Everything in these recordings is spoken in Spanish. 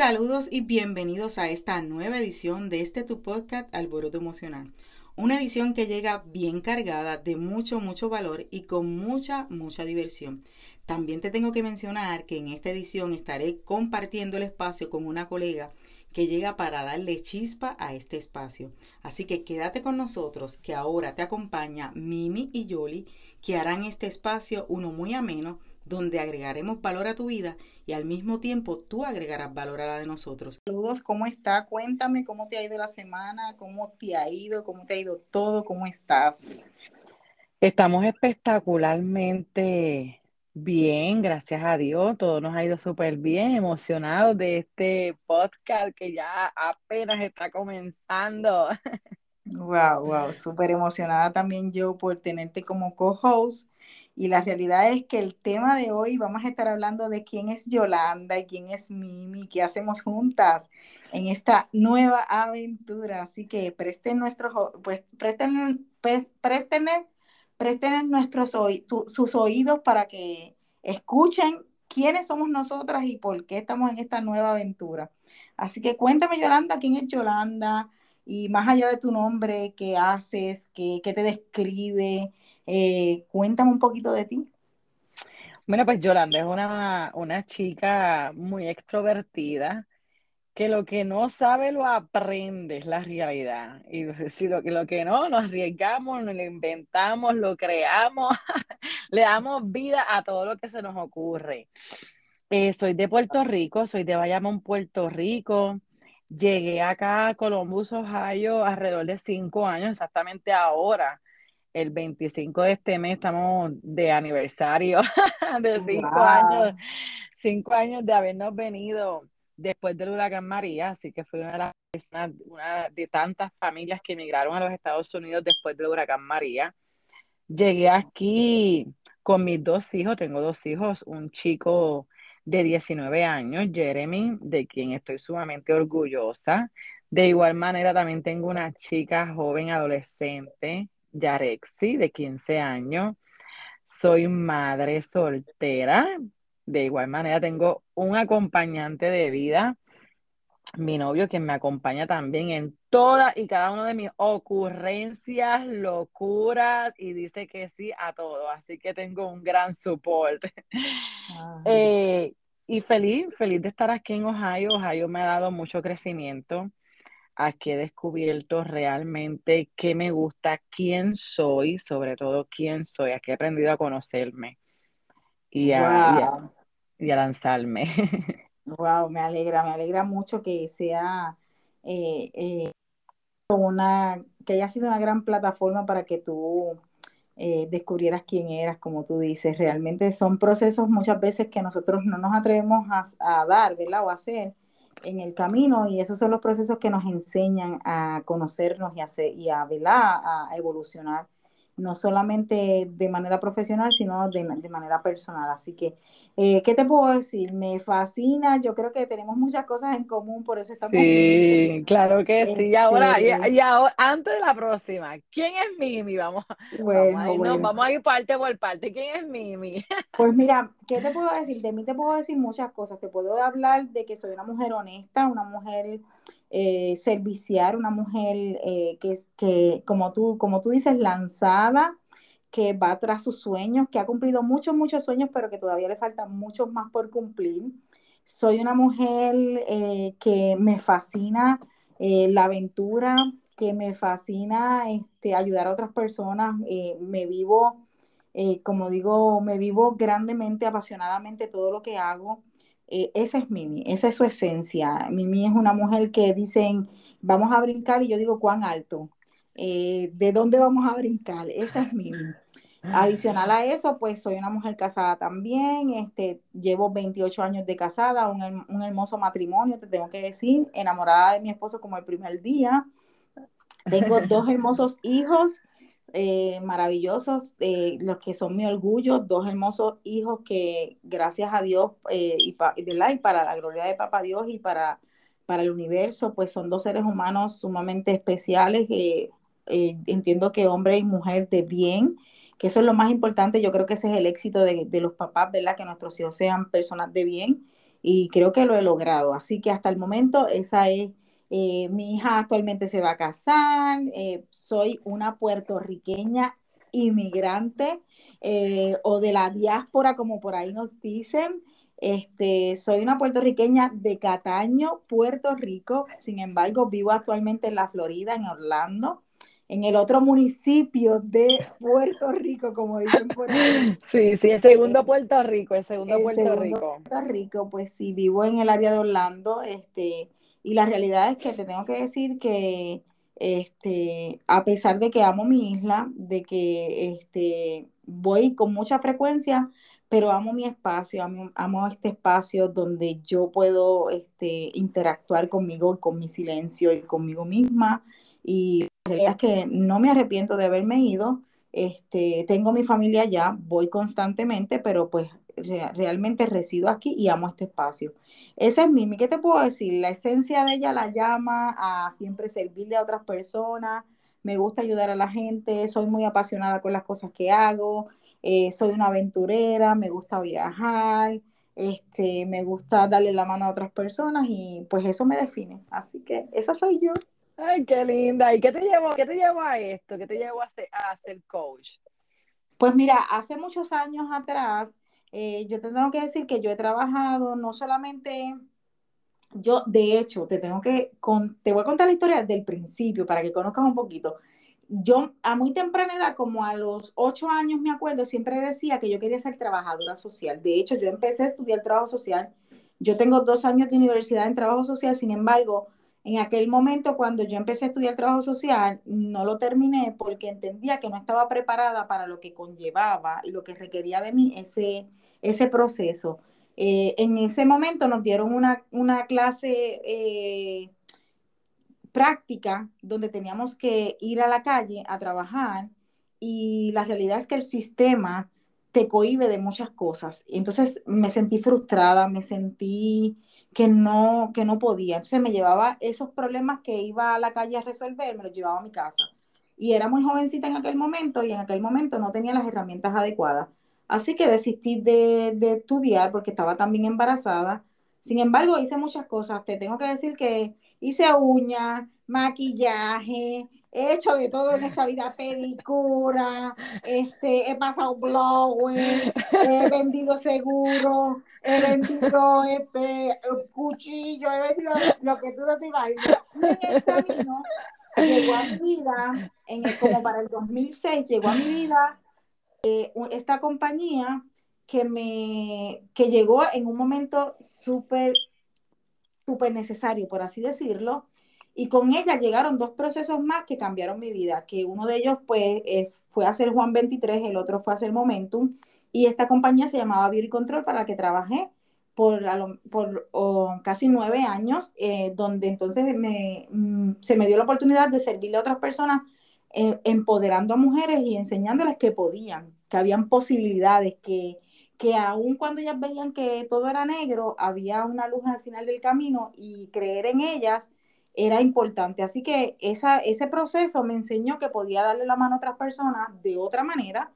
Saludos y bienvenidos a esta nueva edición de este tu podcast Alboroto Emocional. Una edición que llega bien cargada de mucho, mucho valor y con mucha, mucha diversión. También te tengo que mencionar que en esta edición estaré compartiendo el espacio con una colega que llega para darle chispa a este espacio. Así que quédate con nosotros, que ahora te acompaña Mimi y Yoli, que harán este espacio uno muy ameno donde agregaremos valor a tu vida y al mismo tiempo tú agregarás valor a la de nosotros. Saludos, ¿cómo está? Cuéntame cómo te ha ido la semana, cómo te ha ido, cómo te ha ido todo, cómo estás. Estamos espectacularmente bien, gracias a Dios, todo nos ha ido súper bien, emocionados de este podcast que ya apenas está comenzando. Wow, wow, súper emocionada también yo por tenerte como co-host y la realidad es que el tema de hoy vamos a estar hablando de quién es Yolanda y quién es Mimi, qué hacemos juntas en esta nueva aventura. Así que presten nuestros, pues presten, presten, presten nuestros sus oídos para que escuchen quiénes somos nosotras y por qué estamos en esta nueva aventura. Así que cuéntame, Yolanda, quién es Yolanda y más allá de tu nombre, qué haces, qué, qué te describe, eh, cuéntame un poquito de ti. Bueno, pues Yolanda es una, una chica muy extrovertida, que lo que no sabe lo aprende, es la realidad. Y si lo, lo que no, nos arriesgamos, lo inventamos, lo creamos, le damos vida a todo lo que se nos ocurre. Eh, soy de Puerto Rico, soy de Bayamón, Puerto Rico. Llegué acá a Columbus, Ohio, alrededor de cinco años, exactamente ahora el 25 de este mes estamos de aniversario de cinco años, cinco años de habernos venido después del huracán María, así que fui una de las personas, una de tantas familias que emigraron a los Estados Unidos después del huracán María. Llegué aquí con mis dos hijos, tengo dos hijos, un chico de 19 años, Jeremy, de quien estoy sumamente orgullosa. De igual manera, también tengo una chica joven adolescente Yarexi, de 15 años. Soy madre soltera. De igual manera, tengo un acompañante de vida, mi novio, que me acompaña también en todas y cada una de mis ocurrencias, locuras, y dice que sí a todo. Así que tengo un gran soporte. Eh, y feliz, feliz de estar aquí en Ohio. Ohio me ha dado mucho crecimiento aquí he descubierto realmente qué me gusta, quién soy, sobre todo quién soy. Aquí he aprendido a conocerme y a, lanzarme. Wow, me alegra, me alegra mucho que sea eh, eh, una, que haya sido una gran plataforma para que tú eh, descubrieras quién eras, como tú dices. Realmente son procesos muchas veces que nosotros no nos atrevemos a, a dar, ¿verdad? O a hacer en el camino y esos son los procesos que nos enseñan a conocernos y a, y a, a evolucionar no solamente de manera profesional, sino de, manera personal. Así que, eh, ¿qué te puedo decir? Me fascina, yo creo que tenemos muchas cosas en común, por eso estamos... Sí, claro que sí. Y ahora, y, este ahora, antes de la próxima, ¿quién es Mimi? Vamos, bueno, vamos, a, ir, vamos a ir parte por parte. ¿Quién es Mimi? Pues mira, ¿qué te puedo decir? De mí te puedo decir muchas cosas. Te puedo hablar de que soy una mujer honesta, una mujer eh, serviciar, una mujer eh, que, que como, tú, como tú dices, lanzada, que va tras sus sueños, que ha cumplido muchos, muchos sueños, pero que todavía le faltan muchos más por cumplir. Soy una mujer eh, que me fascina la aventura, que me fascina este, ayudar a otras personas. me vivo, como digo, me vivo grandemente, apasionadamente todo lo que hago. Eh, esa es Mimi, esa es su esencia. Mimi es una mujer que dicen, vamos a brincar y yo digo, ¿cuán alto? Eh, ¿De dónde vamos a brincar? Esa es Mimi. Adicional a eso, pues soy una mujer casada también, este, llevo 28 años de casada, un, un hermoso matrimonio, te tengo que decir, enamorada de mi esposo como el primer día. Tengo dos hermosos hijos, eh, maravillosos, eh, los que son mi orgullo, dos hermosos hijos que gracias a Dios eh, y, y, para la gloria de Papá Dios y para, para el universo, pues son dos seres humanos sumamente especiales. entiendo que hombre y mujer de bien, que eso es lo más importante, yo creo que ese es el éxito de, de los papás, ¿verdad? Que nuestros hijos sean personas de bien y creo que lo he logrado. Así que hasta el momento esa es, eh, mi hija actualmente se va a casar, eh, soy una puertorriqueña inmigrante eh, o de la diáspora, como por ahí nos dicen. Este, soy una puertorriqueña de Cataño, Puerto Rico. Sin embargo, vivo actualmente en la Florida, en Orlando en el otro municipio de Puerto Rico, como dicen por ahí. Sí, sí, el segundo Puerto Rico, el segundo Puerto Rico. Puerto Rico, pues sí, vivo en el área de Orlando, este, y la realidad es que te tengo que decir que, este, a pesar de que amo mi isla, de que, este, voy con mucha frecuencia, pero amo mi espacio, amo, amo, este espacio donde yo puedo este, interactuar conmigo y con mi silencio y conmigo misma y la realidad es que no me arrepiento de haberme ido. Este, tengo mi familia allá, voy constantemente, pero pues realmente resido aquí y amo este espacio. Esa es Mimi. ¿Qué te puedo decir? La esencia de ella la llama a siempre servirle a otras personas. Me gusta ayudar a la gente, soy muy apasionada con las cosas que hago, eh, soy una aventurera, me gusta viajar, este, me gusta darle la mano a otras personas y pues eso me define. Así que esa soy yo. Ay, qué linda. ¿Y qué te llevó, qué te llevó a esto? ¿Qué te llevó a ser, a ser coach? Pues mira, hace muchos años atrás, eh, yo te tengo que decir que yo he trabajado no solamente, yo de hecho, te tengo que, te voy a contar la historia desde el principio para que conozcas un poquito. Yo a muy temprana edad, como a los ocho años me acuerdo, siempre decía que yo quería ser trabajadora social. De hecho, yo empecé a estudiar trabajo social. Yo tengo dos años de universidad en trabajo social, sin embargo, en aquel momento, cuando yo empecé a estudiar trabajo social, no lo terminé porque entendía que no estaba preparada para lo que conllevaba y lo que requería de mí ese, ese proceso. Eh, en ese momento nos dieron una, una clase eh, práctica donde teníamos que ir a la calle a trabajar y la realidad es que el sistema te cohibe de muchas cosas. Entonces me sentí frustrada, me sentí que no, que no podía. Entonces me llevaba esos problemas que iba a la calle a resolver, me los llevaba a mi casa. Y era muy jovencita en aquel momento y en aquel momento no tenía las herramientas adecuadas. Así que desistí de, de estudiar porque estaba también embarazada. Sin embargo, hice muchas cosas. Te tengo que decir que hice uñas, maquillaje, he hecho de todo en esta vida, pedicura, este, he pasado blower, he vendido seguros, he vendido este cuchillo, he vendido lo que tú no te imaginas. Y en el camino llegó a mi vida, en el, como para el 2006, llegó a mi vida eh, esta compañía que me que llegó en un momento súper súper necesario, por así decirlo, y con ella llegaron dos procesos más que cambiaron mi vida, que uno de ellos pues eh, fue a ser Juan 23, el otro fue a ser Momentum, y esta compañía se llamaba Beauty Control para la que trabajé por, por casi nueve años, eh, donde entonces me, mm, se me dio la oportunidad de servirle a otras personas, eh, empoderando a mujeres y enseñándoles que podían, que habían posibilidades, que, que aun cuando ellas veían que todo era negro, había una luz al final del camino y creer en ellas era importante. Así que esa, ese proceso me enseñó que podía darle la mano a otras personas de otra manera.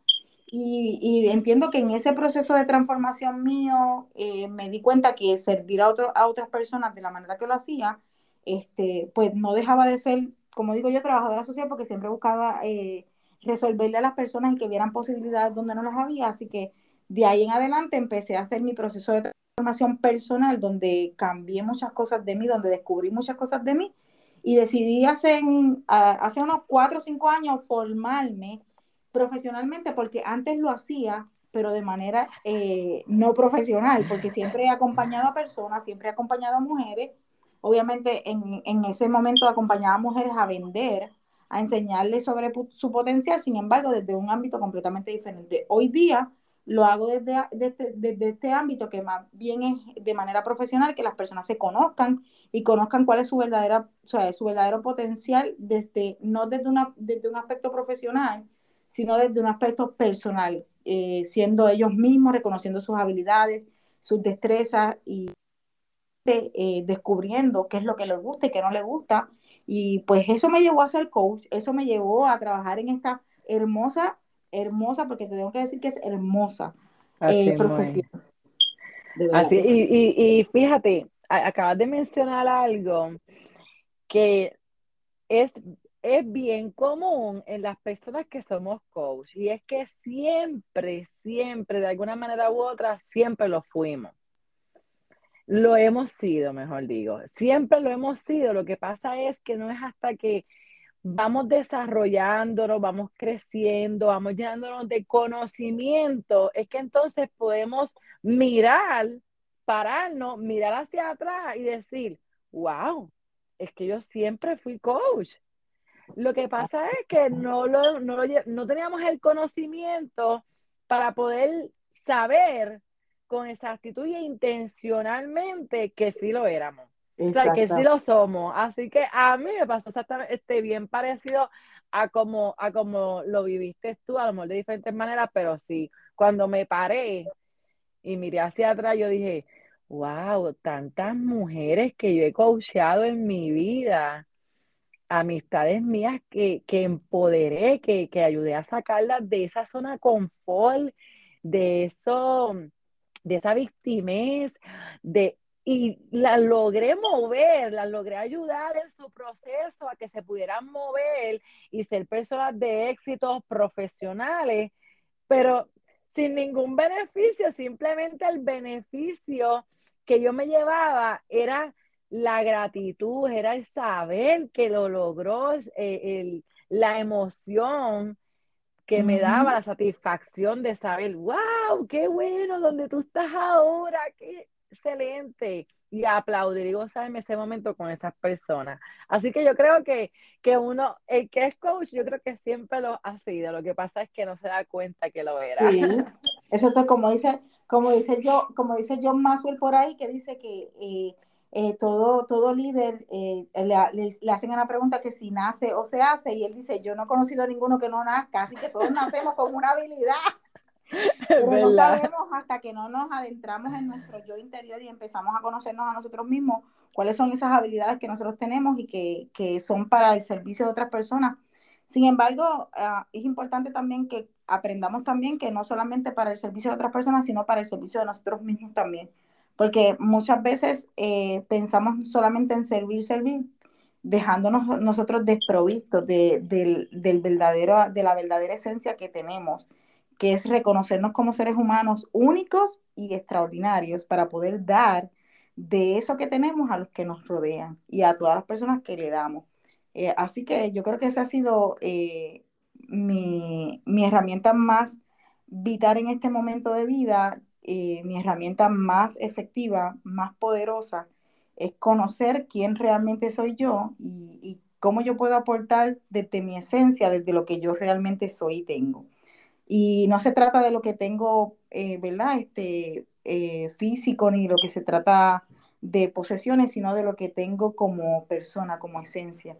Y, entiendo que en ese proceso de transformación mío eh, me di cuenta que servir a, otro, a otras personas de la manera que lo hacía, este, pues no dejaba de ser, como digo yo, trabajadora social porque siempre buscaba eh, resolverle a las personas y que vieran posibilidades donde no las había. Así que de ahí en adelante empecé a hacer mi proceso de transformación personal donde cambié muchas cosas de mí, donde descubrí muchas cosas de mí y decidí hace, hace unos cuatro o cinco años formarme profesionalmente porque antes lo hacía pero de manera eh, no profesional, porque siempre he acompañado a personas, siempre he acompañado a mujeres. Obviamente en, en ese momento acompañaba a mujeres a vender, a enseñarles sobre su potencial, sin embargo, desde un ámbito completamente diferente. Hoy día lo hago desde, desde, este ámbito que más bien es de manera profesional, que las personas se conozcan y conozcan cuál es su verdadera, o sea, su verdadero potencial desde, no desde, una, desde un aspecto profesional, sino desde un aspecto personal, eh, siendo ellos mismos, reconociendo sus habilidades, sus destrezas y eh, descubriendo qué es lo que les gusta y qué no les gusta. Y pues eso me llevó a ser coach, eso me llevó a trabajar en esta hermosa hermosa, porque te tengo que decir que es hermosa eh, profesión. Así, y, y, fíjate, acabas de mencionar algo que es, es bien común en las personas que somos coach y es que siempre, siempre, de alguna manera u otra, siempre lo fuimos. Lo hemos sido, mejor digo. Siempre lo hemos sido. Lo que pasa es que no es hasta que vamos desarrollándonos, vamos creciendo, vamos llenándonos de conocimiento, es que entonces podemos mirar, pararnos, mirar hacia atrás y decir, wow, es que yo siempre fui coach. Lo que pasa es que no, lo, no, no teníamos el conocimiento para poder saber con exactitud y intencionalmente que sí lo éramos. O sea, que sí lo somos. Así que a mí me pasó exactamente este, bien parecido a como, a como lo viviste tú, a lo mejor de diferentes maneras, pero sí, cuando me paré y miré hacia atrás, yo dije, wow, tantas mujeres que yo he coacheado en mi vida, amistades mías que, que empoderé, que, que ayudé a sacarlas de esa zona confort, de eso, de esa victimez, de y la logré mover, la logré ayudar en su proceso a que se pudieran mover y ser personas de éxitos profesionales, pero sin ningún beneficio, simplemente el beneficio que yo me llevaba era la gratitud, era el saber que lo logró, eh, la emoción que me daba la satisfacción de saber, wow, qué bueno donde tú estás ahora, qué, excelente y aplaudir y gozar en ese momento con esas personas. Así que yo creo que, que uno, el que es coach, yo creo que siempre lo ha sido. Lo que pasa es que no se da cuenta que lo era. Sí, eso es como dice, como dice yo, como dice John Maxwell por ahí, que dice que eh, eh, todo, todo líder eh, le, le, hacen una pregunta que si nace o se hace, y él dice, yo no he conocido a ninguno que no nazca, así que todos nacemos con una habilidad. Pero no sabemos hasta que no nos adentramos en nuestro yo interior y empezamos a conocernos a nosotros mismos cuáles son esas habilidades que nosotros tenemos y que, que son para el servicio de otras personas. Sin embargo, uh, es importante también que aprendamos también que no solamente para el servicio de otras personas, sino para el servicio de nosotros mismos también. Porque muchas veces eh, pensamos solamente en servir, servir, dejándonos nosotros desprovistos de, del, verdadero, de la verdadera esencia que tenemos que es reconocernos como seres humanos únicos y extraordinarios para poder dar de eso que tenemos a los que nos rodean y a todas las personas que le damos. Eh, así que yo creo que esa ha sido eh, mi, herramienta más vital en este momento de vida, eh, mi herramienta más efectiva, más poderosa, es conocer quién realmente soy yo y, y cómo yo puedo aportar desde mi esencia, desde lo que yo realmente soy y tengo. Y no se trata de lo que tengo, eh, ¿verdad? Este, eh, físico, ni lo que se trata de posesiones, sino de lo que tengo como persona, como esencia.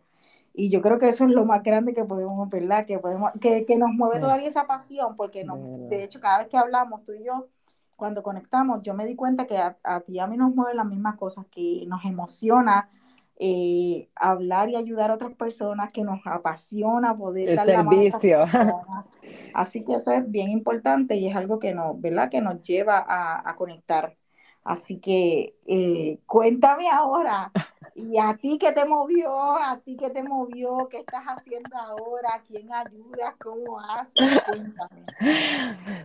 Y yo creo que eso es lo más grande que podemos, ¿verdad? Que, podemos, que, que nos mueve todavía esa pasión, porque no, de hecho cada vez que hablamos tú y yo, cuando conectamos, yo me di cuenta que a, a ti y a mí nos mueven las mismas cosas, que nos emociona eh, hablar y ayudar a otras personas, que nos apasiona poder el servicio. Así que eso es bien importante y es algo que nos, ¿verdad? Que nos lleva a, conectar. Así que eh, cuéntame ahora, ¿y a ti qué te movió? ¿A ti qué te movió? ¿Qué estás haciendo ahora? ¿Quién ayuda? ¿Cómo haces? Cuéntame.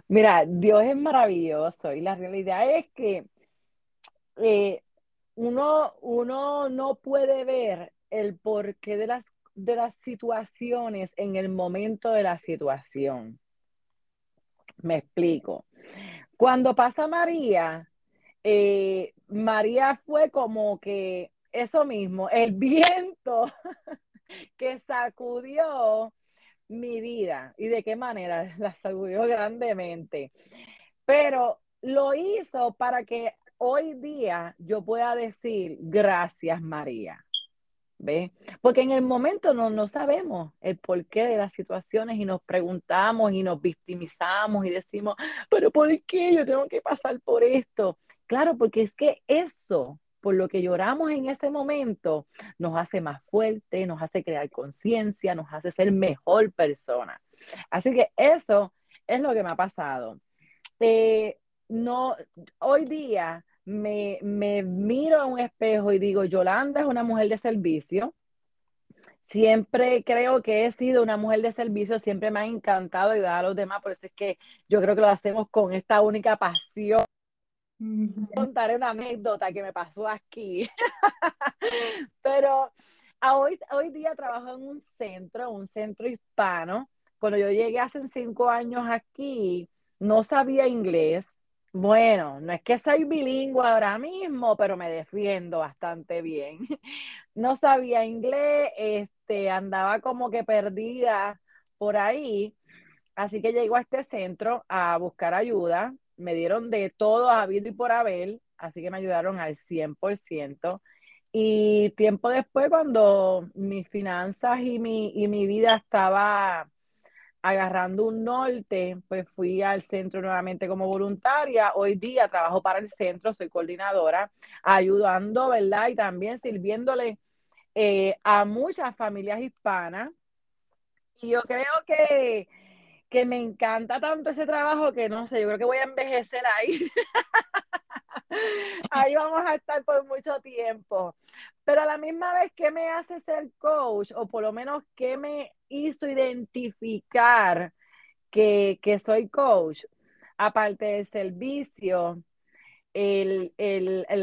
Mira, Dios es maravilloso y la realidad es que eh, uno, uno no puede ver el porqué de las, de las situaciones en el momento de la situación. Me explico. Cuando pasa María, eh, María fue como que eso mismo, el viento que sacudió mi vida. ¿Y de qué manera? La sacudió grandemente. Pero lo hizo para que hoy día yo pueda decir gracias María. ¿Ve? Porque en el momento no, no sabemos el porqué de las situaciones y nos preguntamos y nos victimizamos y decimos, pero ¿por qué yo tengo que pasar por esto? Claro, porque es que eso, por lo que lloramos en ese momento, nos hace más fuerte, nos hace crear conciencia, nos hace ser mejor persona. Así que eso es lo que me ha pasado. Eh, no, hoy día me, me miro a un espejo y digo, Yolanda es una mujer de servicio. Siempre creo que he sido una mujer de servicio, siempre me ha encantado ayudar a los demás, por eso es que yo creo que lo hacemos con esta única pasión. Contaré una anécdota que me pasó aquí. Pero hoy, hoy día trabajo en un centro, un centro hispano. Cuando yo llegué hace cinco años aquí, no sabía inglés. Bueno, no es que soy bilingüe ahora mismo, pero me defiendo bastante bien. No sabía inglés, este, andaba como que perdida por ahí. Así que llego a este centro a buscar ayuda. Me dieron de todo habido y por haber, así que me ayudaron al 100%. Y tiempo después, cuando mis finanzas y mi, y mi vida estaba agarrando un norte, pues fui al centro nuevamente como voluntaria. Hoy día trabajo para el centro, soy coordinadora, ayudando, ¿verdad? Y también sirviéndole eh, a muchas familias hispanas. Y yo creo que, que me encanta tanto ese trabajo que no sé, yo creo que voy a envejecer ahí. ahí vamos a estar por mucho tiempo. Pero a la misma vez, ¿qué me hace ser coach? O por lo menos, ¿qué me hizo identificar que, soy coach? Aparte del servicio, el,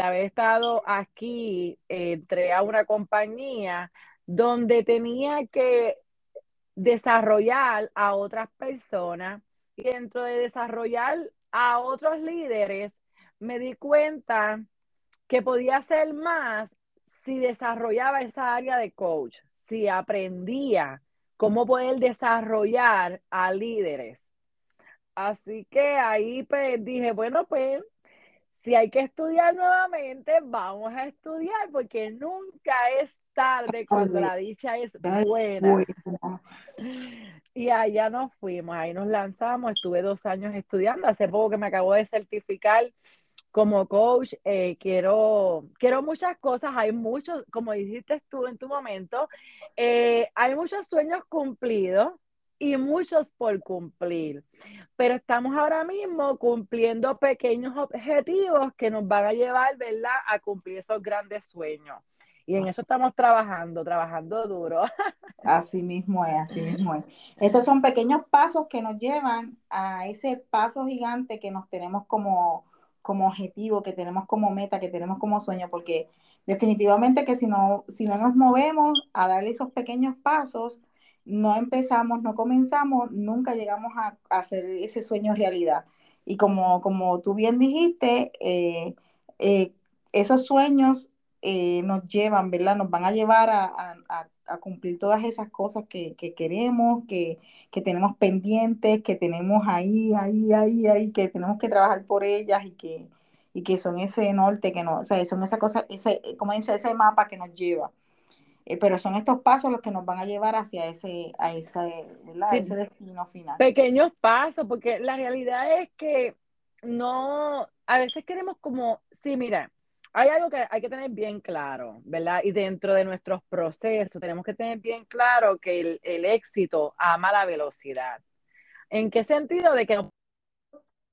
haber estado aquí, entré a una compañía donde tenía que desarrollar a otras personas y dentro de desarrollar a otros líderes, me di cuenta que podía hacer más si desarrollaba esa área de coach, si aprendía cómo poder desarrollar a líderes. Así que ahí pues dije, bueno, pues si hay que estudiar nuevamente, vamos a estudiar, porque nunca es tarde cuando la dicha es buena. Y allá nos fuimos, ahí nos lanzamos, estuve dos años estudiando, hace poco que me acabo de certificar como coach eh, quiero, quiero muchas cosas, hay muchos, como dijiste tú en tu momento, eh, hay muchos sueños cumplidos y muchos por cumplir, pero estamos ahora mismo cumpliendo pequeños objetivos que nos van a llevar, ¿verdad?, a cumplir esos grandes sueños. Y en eso estamos trabajando, trabajando duro. Así mismo es, así mismo es. Estos son pequeños pasos que nos llevan a ese paso gigante que nos tenemos como, como objetivo, que tenemos como meta, que tenemos como sueño, porque definitivamente que si no, si no nos movemos a darle esos pequeños pasos, no empezamos, no comenzamos, nunca llegamos a, hacer ese sueño realidad. Y como, como tú bien dijiste, eh, eh, esos sueños eh, nos llevan, ¿verdad? Nos van a llevar a, cumplir todas esas cosas que, queremos, que, tenemos pendientes, que tenemos ahí, ahí, ahí, ahí, que tenemos que trabajar por ellas y que, y que son ese norte que no, o sea, son esa cosa, ese, como dice, ese mapa que nos lleva. Eh, pero son estos pasos los que nos van a llevar hacia ese, a ese, ese destino final. Pequeños pasos, porque la realidad es que no, a veces queremos como, sí, mira, hay algo que hay que tener bien claro, ¿verdad? Y dentro de nuestros procesos tenemos que tener bien claro que el, éxito ama la velocidad. ¿En qué sentido? De que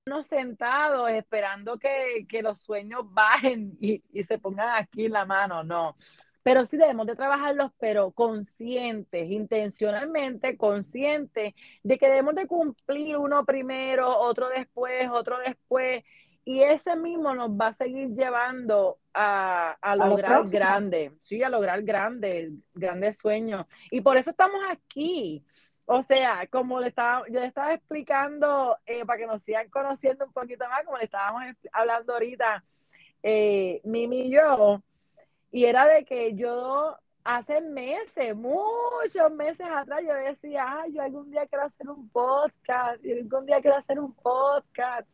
no sentados esperando que, los sueños bajen y, y, se pongan aquí en la mano, no. Pero sí debemos de trabajarlos, pero conscientes, intencionalmente conscientes de que debemos de cumplir uno primero, otro después, otro después, y ese mismo nos va a seguir llevando a, lograr grandes, sí, a lograr grandes, grandes sueños. Y por eso estamos aquí. O sea, como le estaba, yo le estaba explicando, eh, para que nos sigan conociendo un poquito más, como le estábamos hablando ahorita, eh, Mimi y yo, y era de que yo hace meses, muchos meses atrás, yo decía, ay, yo algún día quiero hacer un podcast, yo algún día quiero hacer un podcast.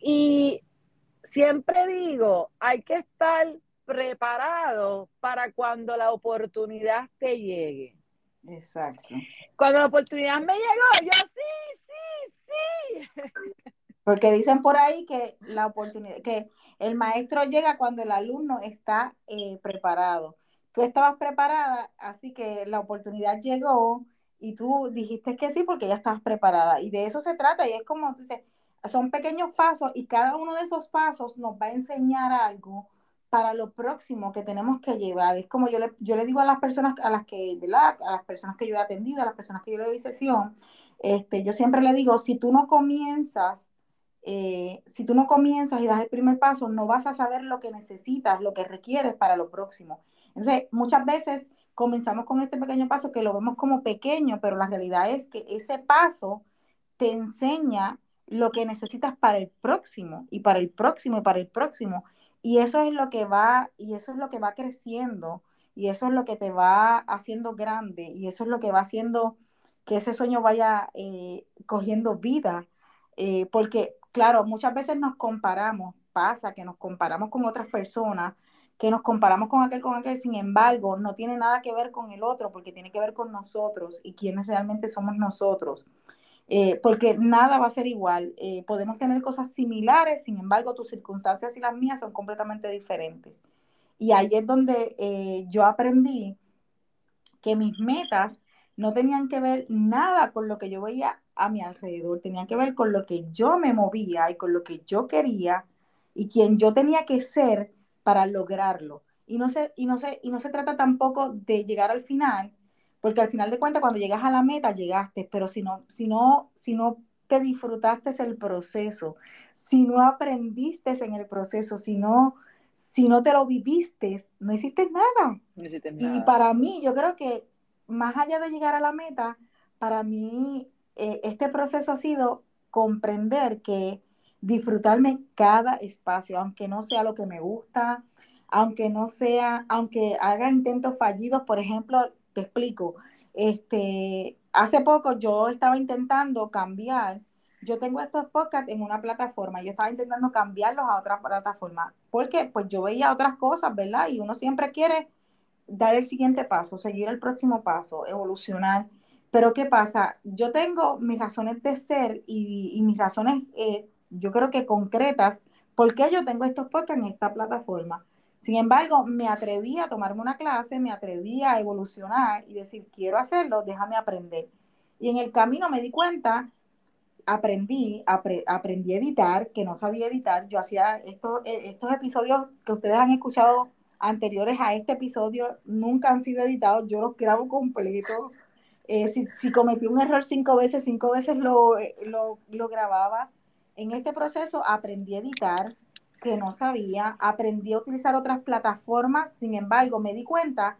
Y siempre digo, hay que estar preparado para cuando la oportunidad te llegue. Exacto. Cuando la oportunidad me llegó, yo sí, sí, sí. Porque dicen por ahí que la oportunidad, que el maestro llega cuando el alumno está eh, preparado. Tú estabas preparada, así que la oportunidad llegó y tú dijiste que sí porque ya estabas preparada. Y de eso se trata. Y es como tú dices, son pequeños pasos y cada uno de esos pasos nos va a enseñar algo para lo próximo que tenemos que llevar. Es como yo le, yo le digo a las personas a las que, A las personas que yo he atendido, a las personas que yo le doy sesión, este, yo siempre le digo, si tú no comienzas, eh, si tú no comienzas y das el primer paso, no vas a saber lo que necesitas, lo que requieres para lo próximo. Entonces, muchas veces comenzamos con este pequeño paso que lo vemos como pequeño, pero la realidad es que ese paso te enseña lo que necesitas para el próximo y para el próximo y para el próximo. Y eso es lo que va, y eso es lo que va creciendo, y eso es lo que te va haciendo grande, y eso es lo que va haciendo que ese sueño vaya eh, cogiendo vida. Eh, porque, claro, muchas veces nos comparamos, pasa que nos comparamos con otras personas, que nos comparamos con aquel, con aquel, sin embargo, no tiene nada que ver con el otro, porque tiene que ver con nosotros y quiénes realmente somos nosotros. Eh, porque nada va a ser igual. Eh, podemos tener cosas similares, sin embargo, tus circunstancias y las mías son completamente diferentes. Y ahí es donde eh, yo aprendí que mis metas no tenían que ver nada con lo que yo veía a mi alrededor, tenían que ver con lo que yo me movía y con lo que yo quería y quien yo tenía que ser para lograrlo. Y no se, y no se, y no se trata tampoco de llegar al final, porque al final de cuentas, cuando llegas a la meta, llegaste, pero si no, si no, si no te disfrutaste el proceso, si no aprendiste en el proceso, si no, si no te lo viviste, no hiciste nada. Y para mí, yo creo que más allá de llegar a la meta, para mí eh, este proceso ha sido comprender que disfrutarme cada espacio, aunque no sea lo que me gusta, aunque no sea, aunque haga intentos fallidos, por ejemplo, te explico. Este, hace poco yo estaba intentando cambiar. Yo tengo estos podcasts en una plataforma. Yo estaba intentando cambiarlos a otra plataforma. Porque pues yo veía otras cosas, ¿verdad? Y uno siempre quiere dar el siguiente paso, seguir el próximo paso, evolucionar. Pero ¿qué pasa? Yo tengo mis razones de ser y, mis razones, eh, yo creo que concretas, por qué yo tengo estos podcasts en esta plataforma. Sin embargo, me atreví a tomarme una clase, me atreví a evolucionar y decir, quiero hacerlo, déjame aprender. Y en el camino me di cuenta, aprendí, aprendí a editar, que no sabía editar. Yo hacía estos, e, estos episodios que ustedes han escuchado anteriores a este episodio, nunca han sido editados, yo los grabo completos. Eh, si, cometí un error cinco veces, cinco veces lo, lo, lo grababa. En este proceso aprendí a editar, que no sabía, aprendí a utilizar otras plataformas, sin embargo, me di cuenta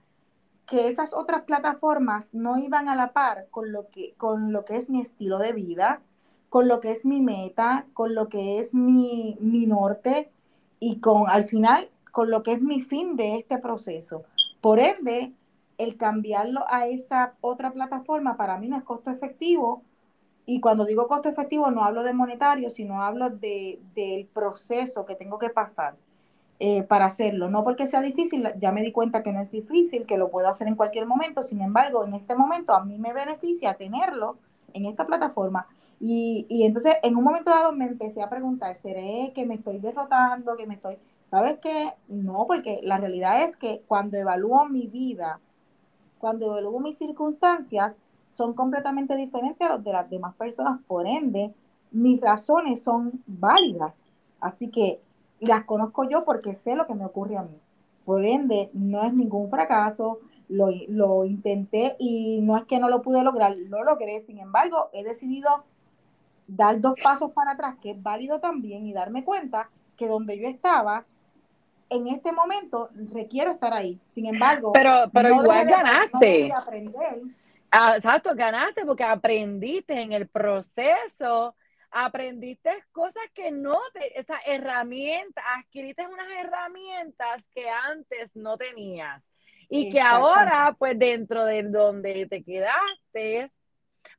que esas otras plataformas no iban a la par con lo que, con lo que es mi estilo de vida, con lo que es mi meta, con lo que es mi, mi norte y con al final con lo que es mi fin de este proceso. Por ende, el cambiarlo a esa otra plataforma para mí no es costo efectivo y cuando digo costo efectivo no hablo de monetario, sino hablo de, del proceso que tengo que pasar eh, para hacerlo. No porque sea difícil, ya me di cuenta que no es difícil, que lo puedo hacer en cualquier momento. Sin embargo, en este momento a mí me beneficia tenerlo en esta plataforma. Y, y entonces en un momento dado me empecé a preguntar, ¿seré que me estoy derrotando, que me estoy... ¿Sabes qué? No, porque la realidad es que cuando evalúo mi vida, cuando evalúo mis circunstancias, son completamente diferentes a los de las demás personas. Por ende, mis razones son válidas. Así que las conozco yo porque sé lo que me ocurre a mí. Por ende, no es ningún fracaso. Lo, lo intenté y no es que no lo pude lograr, lo logré. Sin embargo, he decidido dar dos pasos para atrás, que es válido también, y darme cuenta que donde yo estaba, en este momento requiero estar ahí. Sin embargo, pero, pero igual ganaste. aprender Ah, exacto, ganaste porque aprendiste en el proceso, aprendiste cosas que no te, esas herramientas, adquiriste unas herramientas que antes no tenías y que ahora, pues dentro de donde te quedaste,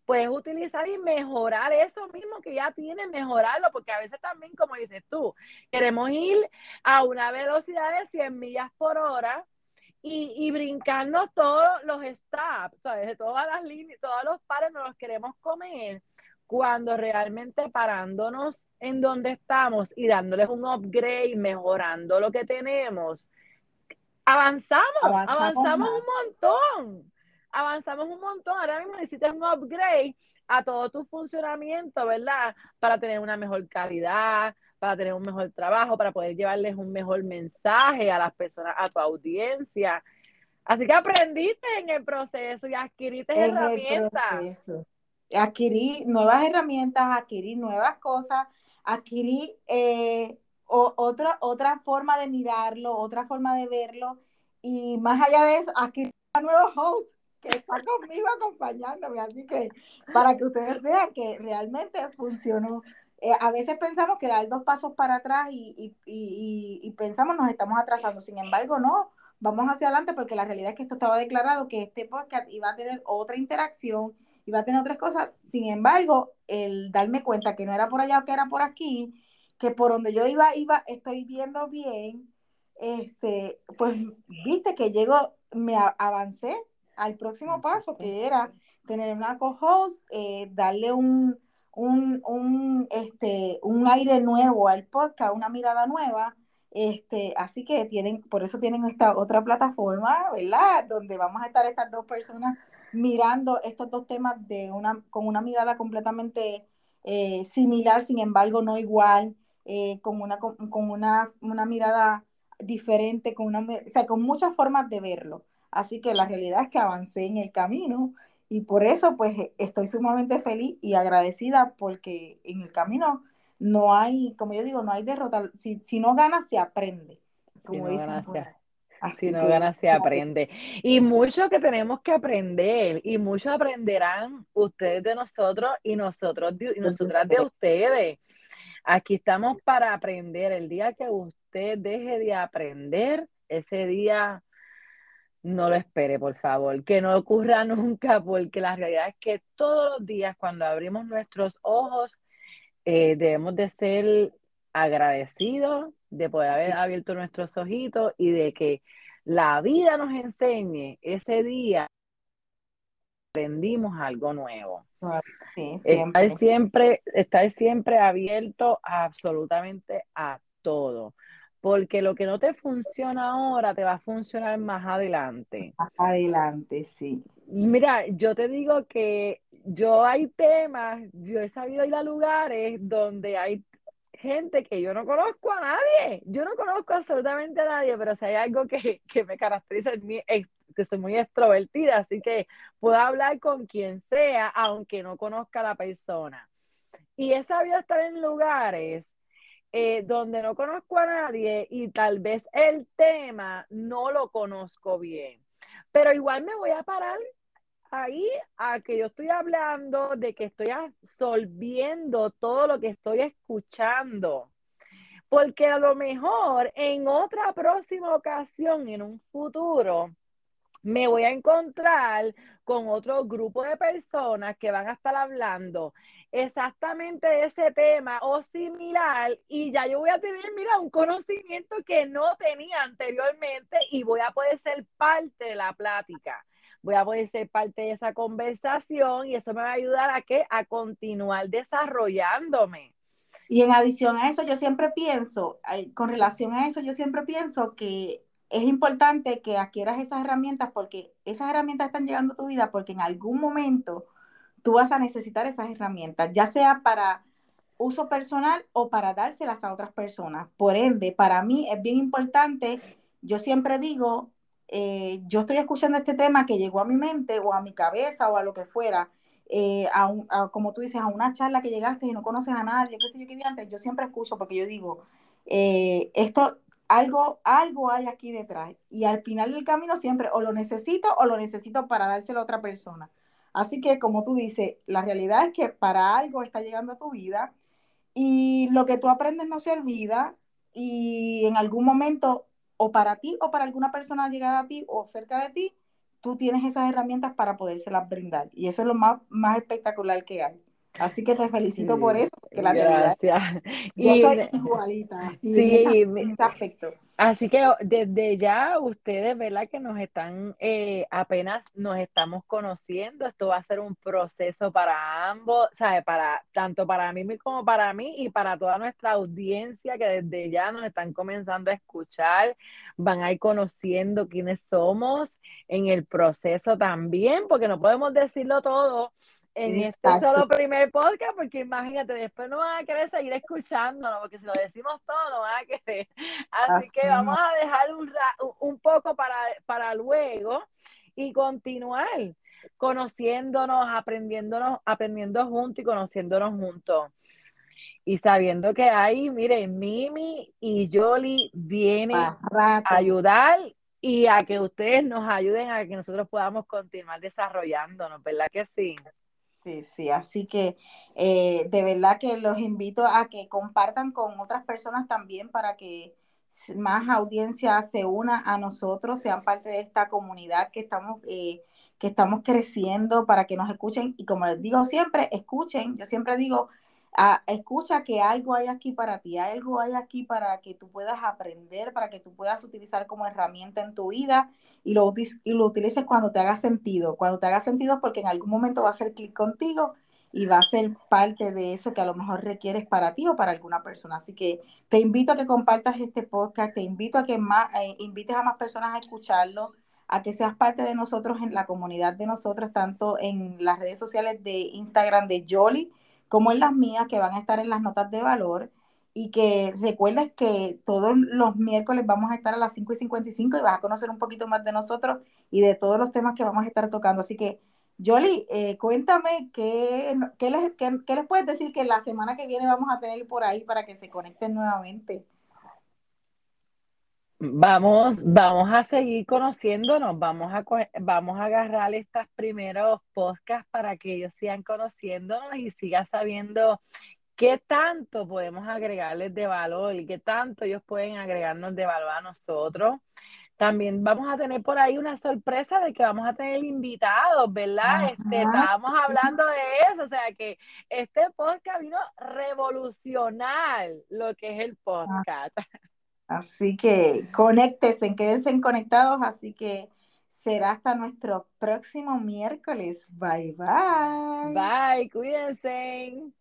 puedes utilizar y mejorar eso mismo que ya tienes, mejorarlo, porque a veces también, como dices tú, queremos ir a una velocidad de 100 millas por hora y, y brincarnos todos los stops, De todas las líneas, todos los pares nos los queremos comer, cuando realmente parándonos en donde estamos y dándoles un upgrade, mejorando lo que tenemos, avanzamos, avanzamos, un montón, avanzamos un montón. Ahora mismo necesitas un upgrade a todo tu funcionamiento, ¿verdad? Para tener una mejor calidad, para tener un mejor trabajo, para poder llevarles un mejor mensaje a las personas, a tu audiencia. Así que aprendiste en el proceso y adquiriste herramientas. Adquirí nuevas herramientas, adquirí nuevas cosas, adquirí eh, otra, otra forma de mirarlo, otra forma de verlo. Y más allá de eso, adquirí un nuevo host que está conmigo acompañándome. Así que para que ustedes vean que realmente funcionó. Eh, a veces pensamos que dar dos pasos para atrás y, y, y, pensamos nos estamos atrasando. Sin embargo, no, vamos hacia adelante porque la realidad es que esto estaba declarado que este podcast iba a tener otra interacción, iba a tener otras cosas. Sin embargo, el darme cuenta que no era por allá o que era por aquí, que por donde yo iba, iba, estoy viendo bien, este, pues viste que llego, me avancé al próximo paso, que era tener una co-host, eh, darle un, un, un, este, un aire nuevo al podcast, una mirada nueva. Este, así que tienen, por eso tienen esta otra plataforma, ¿verdad? Donde vamos a estar estas dos personas mirando estos dos temas de una, con una mirada completamente eh, similar, sin embargo, no igual, eh, con, una, con, una, una, mirada diferente, con, una, o sea, con muchas formas de verlo. Así que la realidad es que avancé en el camino y por eso pues estoy sumamente feliz y agradecida porque en el camino no hay, como yo digo, no hay derrota. Si, si no ganas, se aprende. Como si no si no ganas, se aprende. Y mucho que tenemos que aprender y mucho aprenderán ustedes de nosotros y nosotros y nosotras de ustedes. Aquí estamos para aprender. El día que usted deje de aprender, ese día no lo espere, por favor, que no ocurra nunca, porque la realidad es que todos los días cuando abrimos nuestros ojos, eh, debemos de ser agradecidos de poder haber abierto nuestros ojitos y de que la vida nos enseñe ese día aprendimos algo nuevo. siempre. Estar siempre, estar siempre abierto absolutamente a todo porque lo que no te funciona ahora te va a funcionar más adelante. Más adelante, sí. Mira, yo te digo que yo hay temas, yo he sabido ir a lugares donde hay gente que yo no conozco a nadie, yo no conozco absolutamente a nadie, pero si hay algo que, me caracteriza es que soy muy extrovertida, así que puedo hablar con quien sea, aunque no conozca a la persona. Y he sabido estar en lugares eh, donde no conozco a nadie y tal vez el tema no lo conozco bien. Pero igual me voy a parar ahí a que yo estoy hablando de que estoy absorbiendo todo lo que estoy escuchando. Porque a lo mejor en otra próxima ocasión, en un futuro, me voy a encontrar con otro grupo de personas que van a estar hablando exactamente ese tema o similar y ya yo voy a tener, mira, un conocimiento que no tenía anteriormente y voy a poder ser parte de la plática. Voy a poder ser parte de esa conversación y eso me va a ayudar a que a continuar desarrollándome. Y en adición a eso, yo siempre pienso, con relación a eso, yo siempre pienso que es importante que adquieras esas herramientas porque esas herramientas están llegando a tu vida porque en algún momento tú vas a necesitar esas herramientas, ya sea para uso personal o para dárselas a otras personas. Por ende, para mí es bien importante, yo siempre digo, eh, yo estoy escuchando este tema que llegó a mi mente o a mi cabeza o a lo que fuera, eh, a, como tú dices, a una charla que llegaste y no conoces a nadie, qué sé yo qué antes, yo siempre escucho porque yo digo, eh, esto, algo, algo hay aquí detrás y al final del camino siempre o lo necesito o lo necesito para dárselo a otra persona. Así que, como tú dices, la realidad es que para algo está llegando a tu vida y lo que tú aprendes no se olvida y en algún momento, o para ti o para alguna persona llegada a ti o cerca de ti, tú tienes esas herramientas para podérselas brindar. Y eso es lo más, más espectacular que hay. Así que te felicito por eso, porque la Gracias. yo soy igualita, sí, en, ese aspecto. Así que desde ya ustedes, ¿verdad? Que nos están, eh, apenas nos estamos conociendo, esto va a ser un proceso para ambos, ¿sabes? Para, tanto para mí como para mí y para toda nuestra audiencia que desde ya nos están comenzando a escuchar, van a ir conociendo quiénes somos en el proceso también, porque no podemos decirlo todo en este solo primer podcast, porque imagínate, después no van a querer seguir escuchándonos, porque si lo decimos todo, no van a querer. Así, que vamos a dejar un, un poco para, para luego y continuar conociéndonos, aprendiéndonos, aprendiendo juntos y conociéndonos juntos. Y sabiendo que ahí, miren, Mimi y Yoli vienen a ayudar y a que ustedes nos ayuden a que nosotros podamos continuar desarrollándonos, ¿verdad que sí? Sí, sí, así que eh, de verdad que los invito a que compartan con otras personas también para que más audiencia se una a nosotros, sean parte de esta comunidad que estamos, eh, que estamos creciendo para que nos escuchen. Y como les digo siempre, escuchen, yo siempre digo, escucha que algo hay aquí para ti, algo hay aquí para que tú puedas aprender, para que tú puedas utilizar como herramienta en tu vida y lo, y lo utilices cuando te haga sentido. Cuando te haga sentido porque en algún momento va a hacer clic contigo y va a ser parte de eso que a lo mejor requieres para ti o para alguna persona. Así que te invito a que compartas este podcast, te invito a que más, eh, invites a más personas a escucharlo, a que seas parte de nosotros en la comunidad de nosotros, tanto en las redes sociales de Instagram de Jolly como en las mías, que van a estar en las notas de valor. Y que recuerdes que todos los miércoles vamos a estar a las 5 y 55 y vas a conocer un poquito más de nosotros y de todos los temas que vamos a estar tocando. Así que, Jolly, eh, cuéntame qué, qué, les, qué, qué les puedes decir que la semana que viene vamos a tener por ahí para que se conecten nuevamente. Vamos, vamos a seguir conociéndonos, vamos a, vamos a agarrar estos primeros podcasts para que ellos sigan conociéndonos y sigan sabiendo qué tanto podemos agregarles de valor y qué tanto ellos pueden agregarnos de valor a nosotros. También vamos a tener por ahí una sorpresa de que vamos a tener invitados, ¿verdad? Este, estábamos hablando de eso, o sea que este podcast vino a revolucionar lo que es el podcast. Así que conéctense, quédense conectados. Así que será hasta nuestro próximo miércoles. Bye, bye. Bye, cuídense.